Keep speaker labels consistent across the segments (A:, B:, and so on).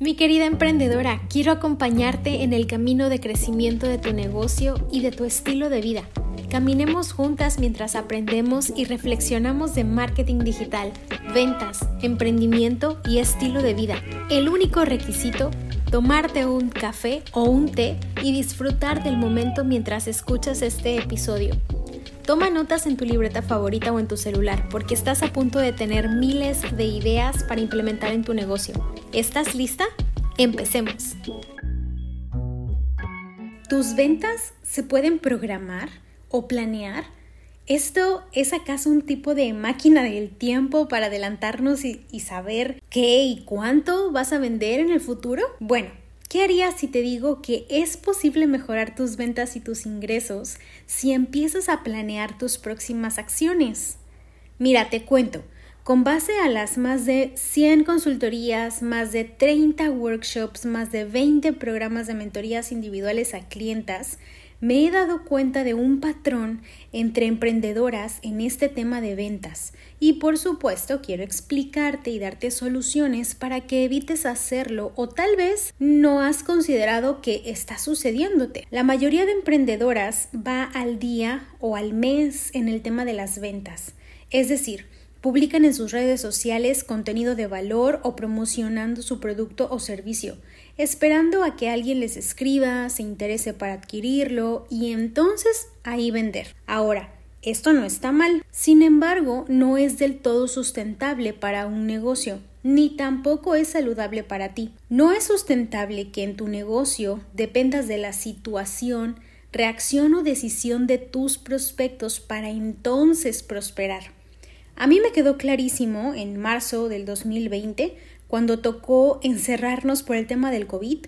A: Mi querida emprendedora, quiero acompañarte en el camino de crecimiento de tu negocio y de tu estilo de vida. Caminemos juntas mientras aprendemos y reflexionamos de marketing digital, ventas, emprendimiento y estilo de vida. El único requisito, tomarte un café o un té y disfrutar del momento mientras escuchas este episodio. Toma notas en tu libreta favorita o en tu celular porque estás a punto de tener miles de ideas para implementar en tu negocio. ¿Estás lista? Empecemos. ¿Tus ventas se pueden programar o planear? ¿Esto es acaso un tipo de máquina del tiempo para adelantarnos y, saber qué y cuánto vas a vender en el futuro? Bueno, ¿Qué harías si te digo que es posible mejorar tus ventas y tus ingresos si empiezas a planear tus próximas acciones? Mira, te cuento. Con base a las más de 100 consultorías, más de 30 workshops, más de 20 programas de mentorías individuales a clientas, me he dado cuenta de un patrón entre emprendedoras en este tema de ventas. Y por supuesto quiero explicarte y darte soluciones para que evites hacerlo o tal vez no has considerado que está sucediéndote. La mayoría de emprendedoras va al día o al mes en el tema de las ventas, es decir, Publican en sus redes sociales contenido de valor o promocionando su producto o servicio, esperando a que alguien les escriba, se interese para adquirirlo y entonces ahí vender. Ahora, esto no está mal, sin embargo, no es del todo sustentable para un negocio, ni tampoco es saludable para ti. No es sustentable que en tu negocio dependas de la situación, reacción o decisión de tus prospectos para entonces prosperar. A mí me quedó clarísimo en marzo del 2020, cuando tocó encerrarnos por el tema del COVID,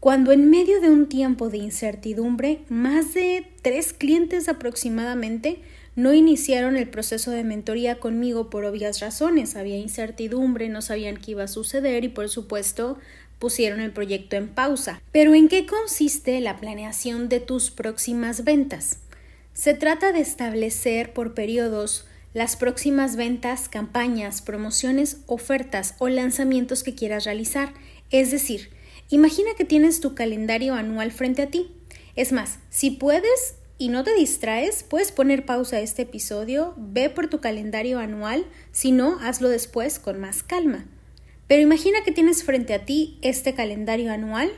A: cuando en medio de un tiempo de incertidumbre, más de tres clientes aproximadamente no iniciaron el proceso de mentoría conmigo por obvias razones. Había incertidumbre, no sabían qué iba a suceder y por supuesto pusieron el proyecto en pausa. Pero ¿en qué consiste la planeación de tus próximas ventas? Se trata de establecer por periodos las próximas ventas, campañas, promociones, ofertas o lanzamientos que quieras realizar. Es decir, imagina que tienes tu calendario anual frente a ti. Es más, si puedes y no te distraes, puedes poner pausa a este episodio, ve por tu calendario anual, si no, hazlo después con más calma. Pero imagina que tienes frente a ti este calendario anual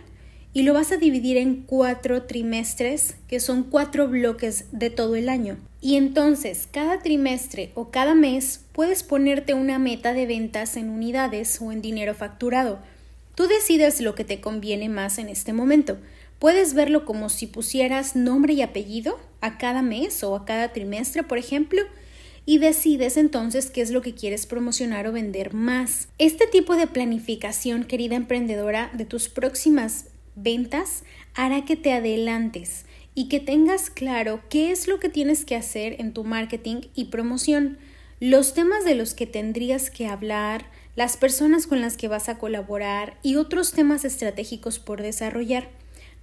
A: y lo vas a dividir en cuatro trimestres, que son cuatro bloques de todo el año. Y entonces, cada trimestre o cada mes puedes ponerte una meta de ventas en unidades o en dinero facturado. Tú decides lo que te conviene más en este momento. Puedes verlo como si pusieras nombre y apellido a cada mes o a cada trimestre, por ejemplo, y decides entonces qué es lo que quieres promocionar o vender más. Este tipo de planificación, querida emprendedora, de tus próximas ventas hará que te adelantes y que tengas claro qué es lo que tienes que hacer en tu marketing y promoción, los temas de los que tendrías que hablar, las personas con las que vas a colaborar y otros temas estratégicos por desarrollar.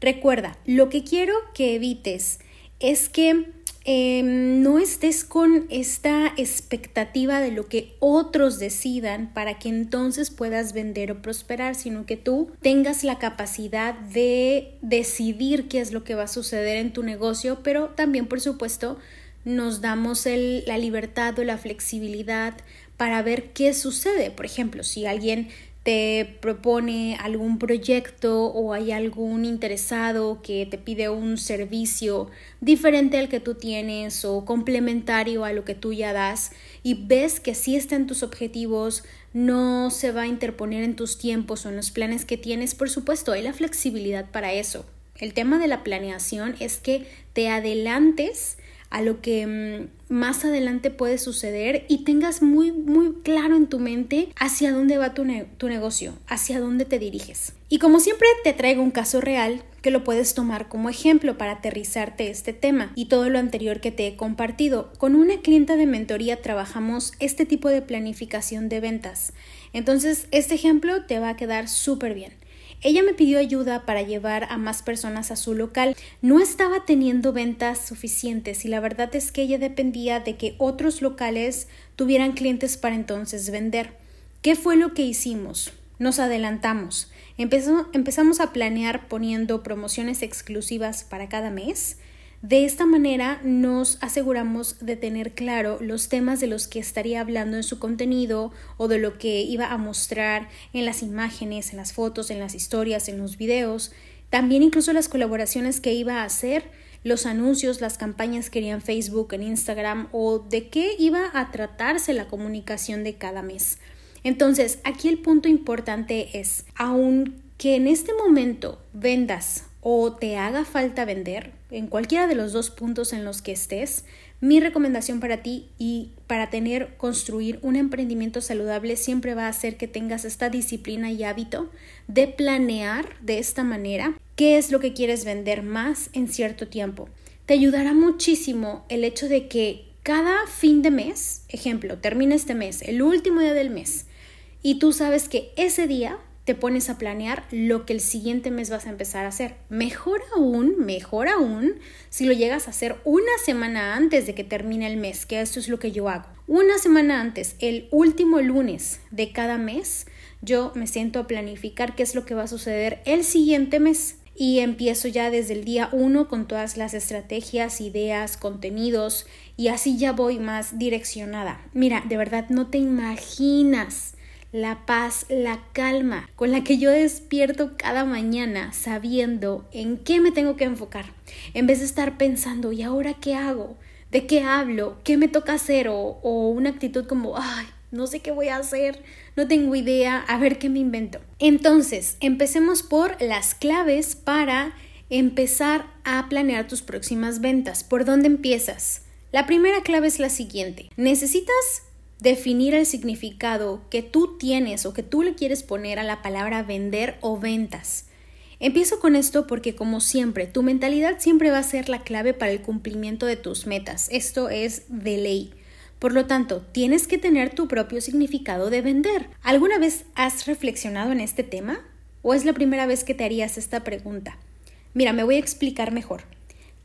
A: Recuerda, lo que quiero que evites es que Em, no estés con esta expectativa de lo que otros decidan para que entonces puedas vender o prosperar, sino que tú tengas la capacidad de decidir qué es lo que va a suceder en tu negocio, pero también, por supuesto, nos damos la libertad o la flexibilidad para ver qué sucede. Por ejemplo, si alguien te propone algún proyecto o hay algún interesado que te pide un servicio diferente al que tú tienes o complementario a lo que tú ya das y ves que sí está en tus objetivos, no se va a interponer en tus tiempos o en los planes que tienes, por supuesto, hay la flexibilidad para eso. El tema de la planeación es que te adelantes a lo que mm, más adelante puede suceder y tengas muy muy claro en tu mente hacia dónde va tu, tu, negocio, hacia dónde te diriges. Y como siempre te traigo un caso real que lo puedes tomar como ejemplo para aterrizarte este tema y todo lo anterior que te he compartido. Con una clienta de mentoría trabajamos este tipo de planificación de ventas. Entonces este ejemplo te va a quedar súper bien. Ella me pidió ayuda para llevar a más personas a su local. No estaba teniendo ventas suficientes y la verdad es que ella dependía de que otros locales tuvieran clientes para entonces vender. ¿Qué fue lo que hicimos? nos adelantamos. empezamos a planear poniendo promociones exclusivas para cada mes. De esta manera nos aseguramos de tener claro los temas de los que estaría hablando en su contenido o de lo que iba a mostrar en las imágenes, en las fotos, en las historias, en los videos. También incluso las colaboraciones que iba a hacer, los anuncios, las campañas que haría Facebook, en Instagram o de qué iba a tratarse la comunicación de cada mes. Entonces, aquí el punto importante es, aunque en este momento vendas o te haga falta vender, en cualquiera de los dos puntos en los que estés, mi recomendación para ti y para tener, construir un emprendimiento saludable siempre va a ser que tengas esta disciplina y hábito de planear de esta manera qué es lo que quieres vender más en cierto tiempo. Te ayudará muchísimo el hecho de que cada fin de mes, ejemplo, termina este mes, el último día del mes, y tú sabes que ese día te pones a planear lo que el siguiente mes vas a empezar a hacer. Mejor aún, mejor aún, si lo llegas a hacer una semana antes de que termine el mes, que esto es lo que yo hago. Una semana antes, el último lunes de cada mes, yo me siento a planificar qué es lo que va a suceder el siguiente mes y empiezo ya desde el día uno con todas las estrategias, ideas, contenidos y así ya voy más direccionada. Mira, de verdad no te imaginas la paz, la calma con la que yo despierto cada mañana sabiendo en qué me tengo que enfocar, en vez de estar pensando, ¿y ahora qué hago? ¿De qué hablo? ¿Qué me toca hacer? O, o una actitud como, ay, no sé qué voy a hacer, no tengo idea, a ver qué me invento. Entonces, empecemos por las claves para empezar a planear tus próximas ventas. ¿Por dónde empiezas? La primera clave es la siguiente. Necesitas definir el significado que tú tienes o que tú le quieres poner a la palabra vender o ventas. Empiezo con esto porque como siempre, tu mentalidad siempre va a ser la clave para el cumplimiento de tus metas. Esto es de ley. Por lo tanto, tienes que tener tu propio significado de vender. ¿Alguna vez has reflexionado en este tema? ¿O es la primera vez que te harías esta pregunta? Mira, me voy a explicar mejor.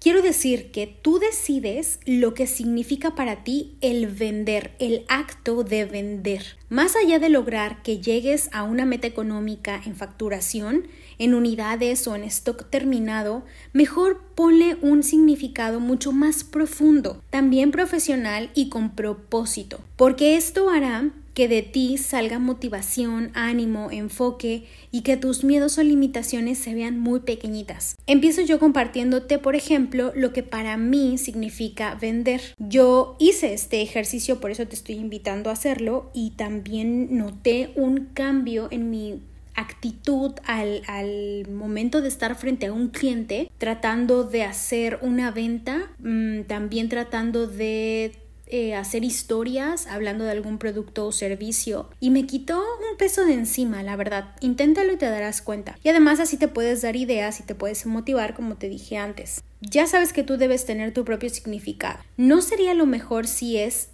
A: Quiero decir que tú decides lo que significa para ti el vender, el acto de vender. Más allá de lograr que llegues a una meta económica en facturación, en unidades o en stock terminado, mejor ponle un significado mucho más profundo, también profesional y con propósito, porque esto hará que de ti salga motivación, ánimo, enfoque y que tus miedos o limitaciones se vean muy pequeñitas. Empiezo yo compartiéndote, por ejemplo, lo que para mí significa vender. Yo hice este ejercicio, por eso te estoy invitando a hacerlo y también noté un cambio en mi actitud al, al, momento de estar frente a un cliente, tratando de hacer una venta, mm, también tratando de eh, hacer historias hablando de algún producto o servicio y me quitó un peso de encima, la verdad. Inténtalo y te darás cuenta. Y además así te puedes dar ideas y te puedes motivar como te dije antes. Ya sabes que tú debes tener tu propio significado. No sería lo mejor si es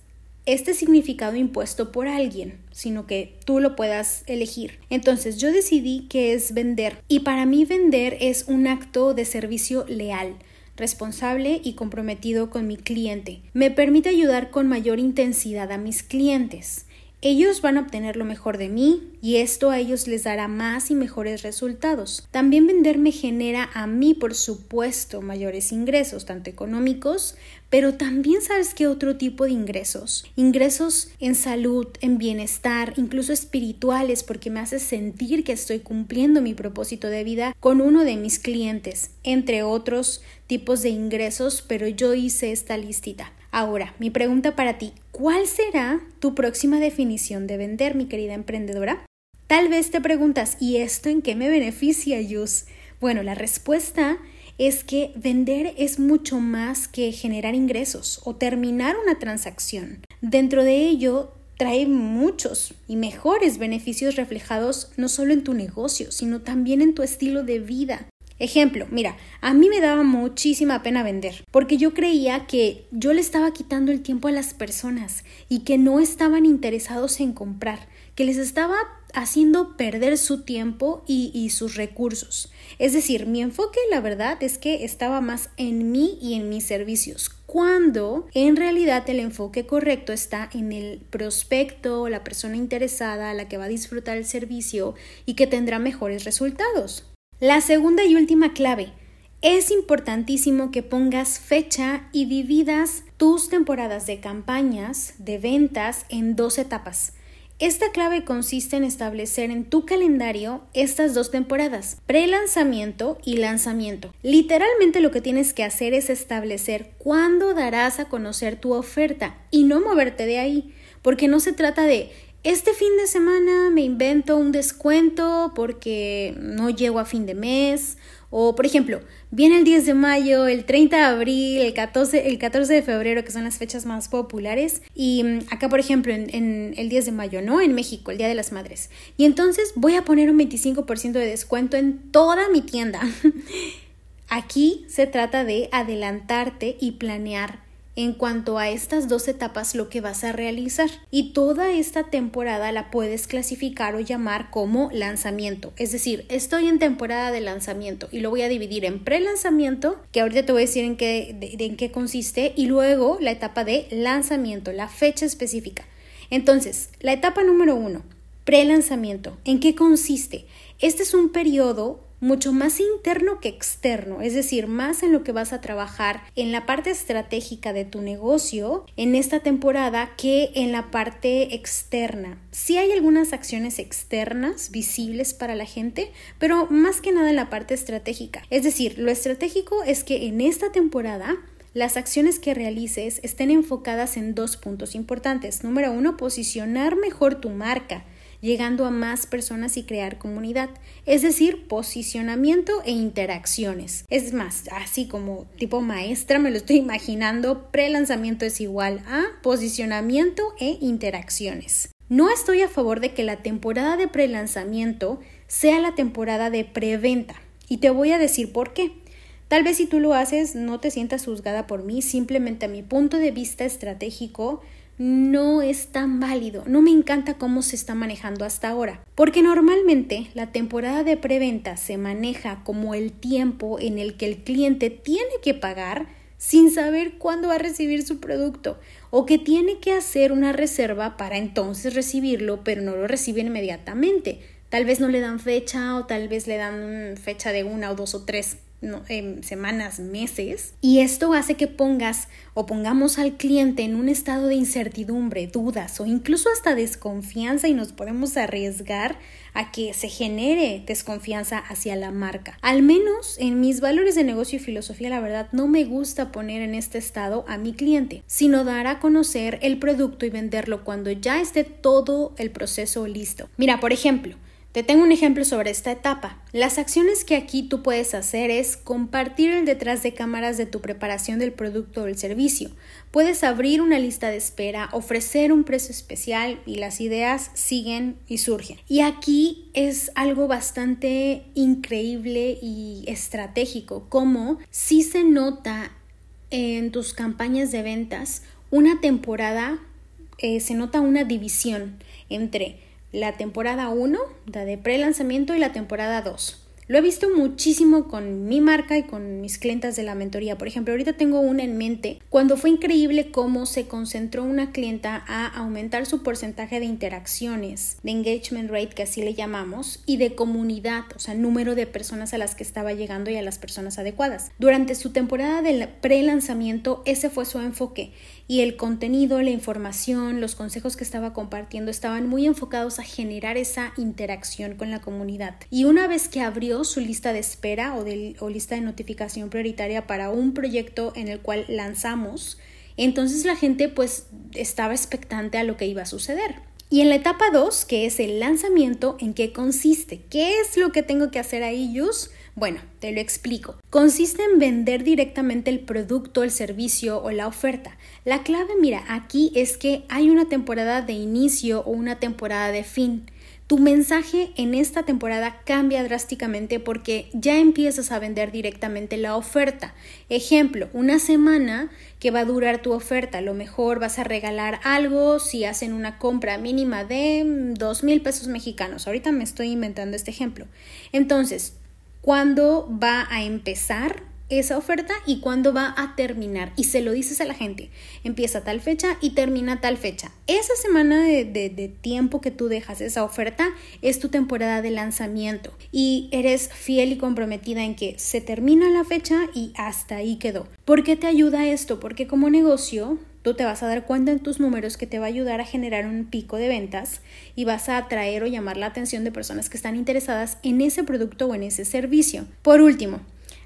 A: este significado impuesto por alguien, sino que tú lo puedas elegir. Entonces yo decidí que es vender y para mí vender es un acto de servicio leal responsable y comprometido con mi cliente. Me permite ayudar con mayor intensidad a mis clientes. Ellos van a obtener lo mejor de mí y esto a ellos les dará más y mejores resultados. También vender me genera a mí, por supuesto, mayores ingresos, tanto económicos, pero también sabes que otro tipo de ingresos, ingresos en salud, en bienestar, incluso espirituales, porque me hace sentir que estoy cumpliendo mi propósito de vida con uno de mis clientes, entre otros tipos de ingresos, pero yo hice esta listita. Ahora, mi pregunta para ti, ¿cuál será tu próxima definición de vender, mi querida emprendedora? Tal vez te preguntas, ¿y esto en qué me beneficia, Yus? Bueno, la respuesta es que vender es mucho más que generar ingresos o terminar una transacción. Dentro de ello trae muchos y mejores beneficios reflejados no solo en tu negocio, sino también en tu estilo de vida. Ejemplo, mira, a mí me daba muchísima pena vender, porque yo creía que yo le estaba quitando el tiempo a las personas y que no estaban interesados en comprar, que les estaba haciendo perder su tiempo y, sus recursos. Es decir, mi enfoque, la verdad, es que estaba más en mí y en mis servicios. cuando en realidad el enfoque correcto está en el prospecto, la persona interesada, la que va a disfrutar el servicio y que tendrá mejores resultados. La segunda y última clave. Es importantísimo que pongas fecha y dividas tus temporadas de campañas, de ventas, en dos etapas. Esta clave consiste en establecer en tu calendario estas dos temporadas, pre-lanzamiento y lanzamiento. Literalmente lo que tienes que hacer es establecer cuándo darás a conocer tu oferta y no moverte de ahí, porque no se trata de este fin de semana me invento un descuento porque no llego a fin de mes. O, por ejemplo, viene el 10 de mayo, el 30 de abril, el 14, el 14 de febrero, que son las fechas más populares. Y mm, acá, por ejemplo, en, el 10 de mayo, ¿no? En México, el Día de las Madres. Y entonces voy a poner un 25% de descuento en toda mi tienda. Aquí se trata de adelantarte y planear en cuanto a estas dos etapas lo que vas a realizar. Y toda esta temporada la puedes clasificar o llamar como lanzamiento. Es decir, estoy en temporada de lanzamiento y lo voy a dividir en pre-lanzamiento, que ahorita te voy a decir en qué, consiste, y luego la etapa de lanzamiento, la fecha específica. Entonces, la etapa número uno, pre-lanzamiento. ¿En qué consiste? Este es un periodo mucho más interno que externo, es decir, más en lo que vas a trabajar en la parte estratégica de tu negocio en esta temporada que en la parte externa. Sí hay algunas acciones externas visibles para la gente, pero más que nada en la parte estratégica. Es decir, lo estratégico es que en esta temporada las acciones que realices estén enfocadas en dos puntos importantes. Número uno, posicionar mejor tu marca llegando a más personas y crear comunidad, es decir, posicionamiento e interacciones. Es más, así como tipo maestra me lo estoy imaginando, pre-lanzamiento es igual a posicionamiento e interacciones. No estoy a favor de que la temporada de pre-lanzamiento sea la temporada de preventa y te voy a decir por qué. Tal vez si tú lo haces no te sientas juzgada por mí, simplemente a mi punto de vista estratégico no es tan válido. No me encanta cómo se está manejando hasta ahora. Porque normalmente la temporada de preventa se maneja como el tiempo en el que el cliente tiene que pagar sin saber cuándo va a recibir su producto o que tiene que hacer una reserva para entonces recibirlo pero no lo recibe inmediatamente. Tal vez no le dan fecha o tal vez le dan fecha de una o dos o tres semanas, meses. Y esto hace que pongas o pongamos al cliente en un estado de incertidumbre, dudas o incluso hasta desconfianza y nos podemos arriesgar a que se genere desconfianza hacia la marca. Al menos en mis valores de negocio y filosofía, la verdad, no me gusta poner en este estado a mi cliente, sino dar a conocer el producto y venderlo cuando ya esté todo el proceso listo. Mira, por ejemplo, te tengo un ejemplo sobre esta etapa. Las acciones que aquí tú puedes hacer es compartir el detrás de cámaras de tu preparación del producto o el servicio. Puedes abrir una lista de espera, ofrecer un precio especial y las ideas siguen y surgen. Y aquí es algo bastante increíble y estratégico, como si se nota en tus campañas de ventas una temporada, eh, se nota una división entre la temporada 1, la de pre-lanzamiento y la temporada 2. Lo he visto muchísimo con mi marca y con mis clientas de la mentoría. Por ejemplo, ahorita tengo una en mente cuando fue increíble cómo se concentró una clienta a aumentar su porcentaje de interacciones, de engagement rate, que así le llamamos, y de comunidad, o sea, número de personas a las que estaba llegando y a las personas adecuadas. Durante su temporada del pre-lanzamiento, ese fue su enfoque y el contenido, la información, los consejos que estaba compartiendo estaban muy enfocados a generar esa interacción con la comunidad. Y una vez que abrió su lista de espera o, de, o lista de notificación prioritaria para un proyecto en el cual lanzamos, entonces la gente pues estaba expectante a lo que iba a suceder. Y en la etapa 2, que es el lanzamiento, ¿en qué consiste? ¿Qué es lo que tengo que hacer ahí, Yus? Bueno, te lo explico. Consiste en vender directamente el producto, el servicio o la oferta. La clave, mira, aquí es que hay una temporada de inicio o una temporada de fin. Tu mensaje en esta temporada cambia drásticamente porque ya empiezas a vender directamente la oferta. Ejemplo, una semana que va a durar tu oferta. A lo mejor vas a regalar algo si hacen una compra mínima de dos mil pesos mexicanos. Ahorita me estoy inventando este ejemplo. Entonces, ¿Cuándo va a empezar esa oferta y cuándo va a terminar. Y se lo dices a la gente. Empieza tal fecha y termina tal fecha. Esa semana de, de, tiempo que tú dejas esa oferta es tu temporada de lanzamiento. Y eres fiel y comprometida en que se termina la fecha y hasta ahí quedó. ¿Por qué te ayuda esto? Porque como negocio tú te vas a dar cuenta en tus números que te va a ayudar a generar un pico de ventas y vas a atraer o llamar la atención de personas que están interesadas en ese producto o en ese servicio. Por último,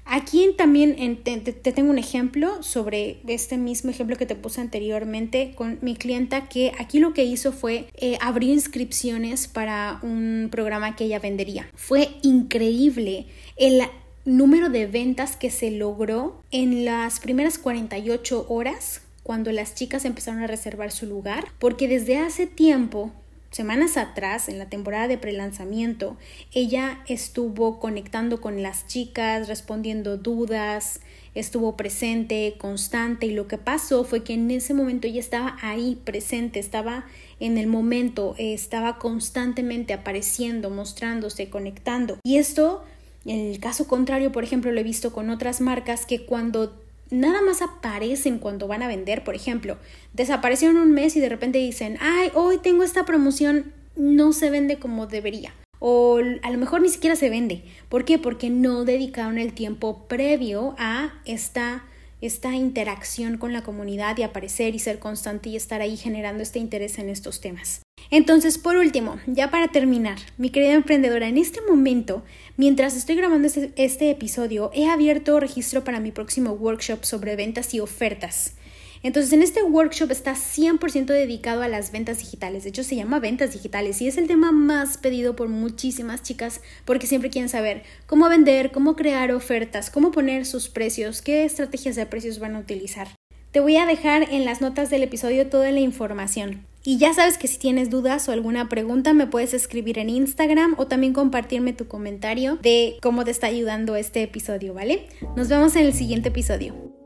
A: Aquí también te, tengo un ejemplo sobre este mismo ejemplo que te puse anteriormente con mi clienta que aquí lo que hizo fue eh, abrir inscripciones para un programa que ella vendería. Fue increíble el número de ventas que se logró en las primeras 48 horas cuando las chicas empezaron a reservar su lugar, porque desde hace tiempo semanas atrás, en la temporada de prelanzamiento, ella estuvo conectando con las chicas, respondiendo dudas, estuvo presente, constante y lo que pasó fue que en ese momento ella estaba ahí presente, estaba en el momento, estaba constantemente apareciendo, mostrándose, conectando. Y esto, en el caso contrario, por ejemplo, lo he visto con otras marcas que cuando nada más aparecen cuando van a vender, por ejemplo, desaparecieron un mes y de repente dicen, ay, hoy tengo esta promoción, no se vende como debería. O a lo mejor ni siquiera se vende. ¿Por qué? Porque no dedicaron el tiempo previo a esta esta interacción con la comunidad y aparecer y ser constante y estar ahí generando este interés en estos temas. Entonces, por último, ya para terminar, mi querida emprendedora, en este momento, mientras estoy grabando este, este episodio, he abierto registro para mi próximo workshop sobre ventas y ofertas. Entonces, en este workshop está 100% dedicado a las ventas digitales. De hecho, se llama ventas digitales y es el tema más pedido por muchísimas chicas porque siempre quieren saber cómo vender, cómo crear ofertas, cómo poner sus precios, qué estrategias de precios van a utilizar. Te voy a dejar en las notas del episodio toda la información. Y ya sabes que si tienes dudas o alguna pregunta me puedes escribir en Instagram o también compartirme tu comentario de cómo te está ayudando este episodio, ¿vale? Nos vemos en el siguiente episodio.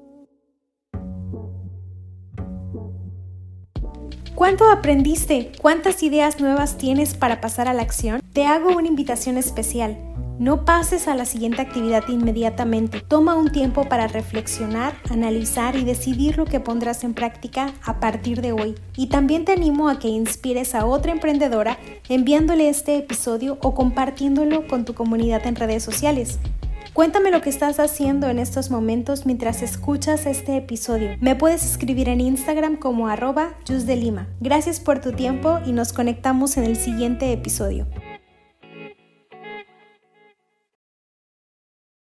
A: ¿Cuánto aprendiste? ¿Cuántas ideas nuevas tienes para pasar a la acción? Te hago una invitación especial. No pases a la siguiente actividad inmediatamente. Toma un tiempo para reflexionar, analizar y decidir lo que pondrás en práctica a partir de hoy. Y también te animo a que inspires a otra emprendedora enviándole este episodio o compartiéndolo con tu comunidad en redes sociales. Cuéntame lo que estás haciendo en estos momentos mientras escuchas este episodio. Me puedes escribir en Instagram como arroba Lima. Gracias por tu tiempo y nos conectamos en el siguiente episodio.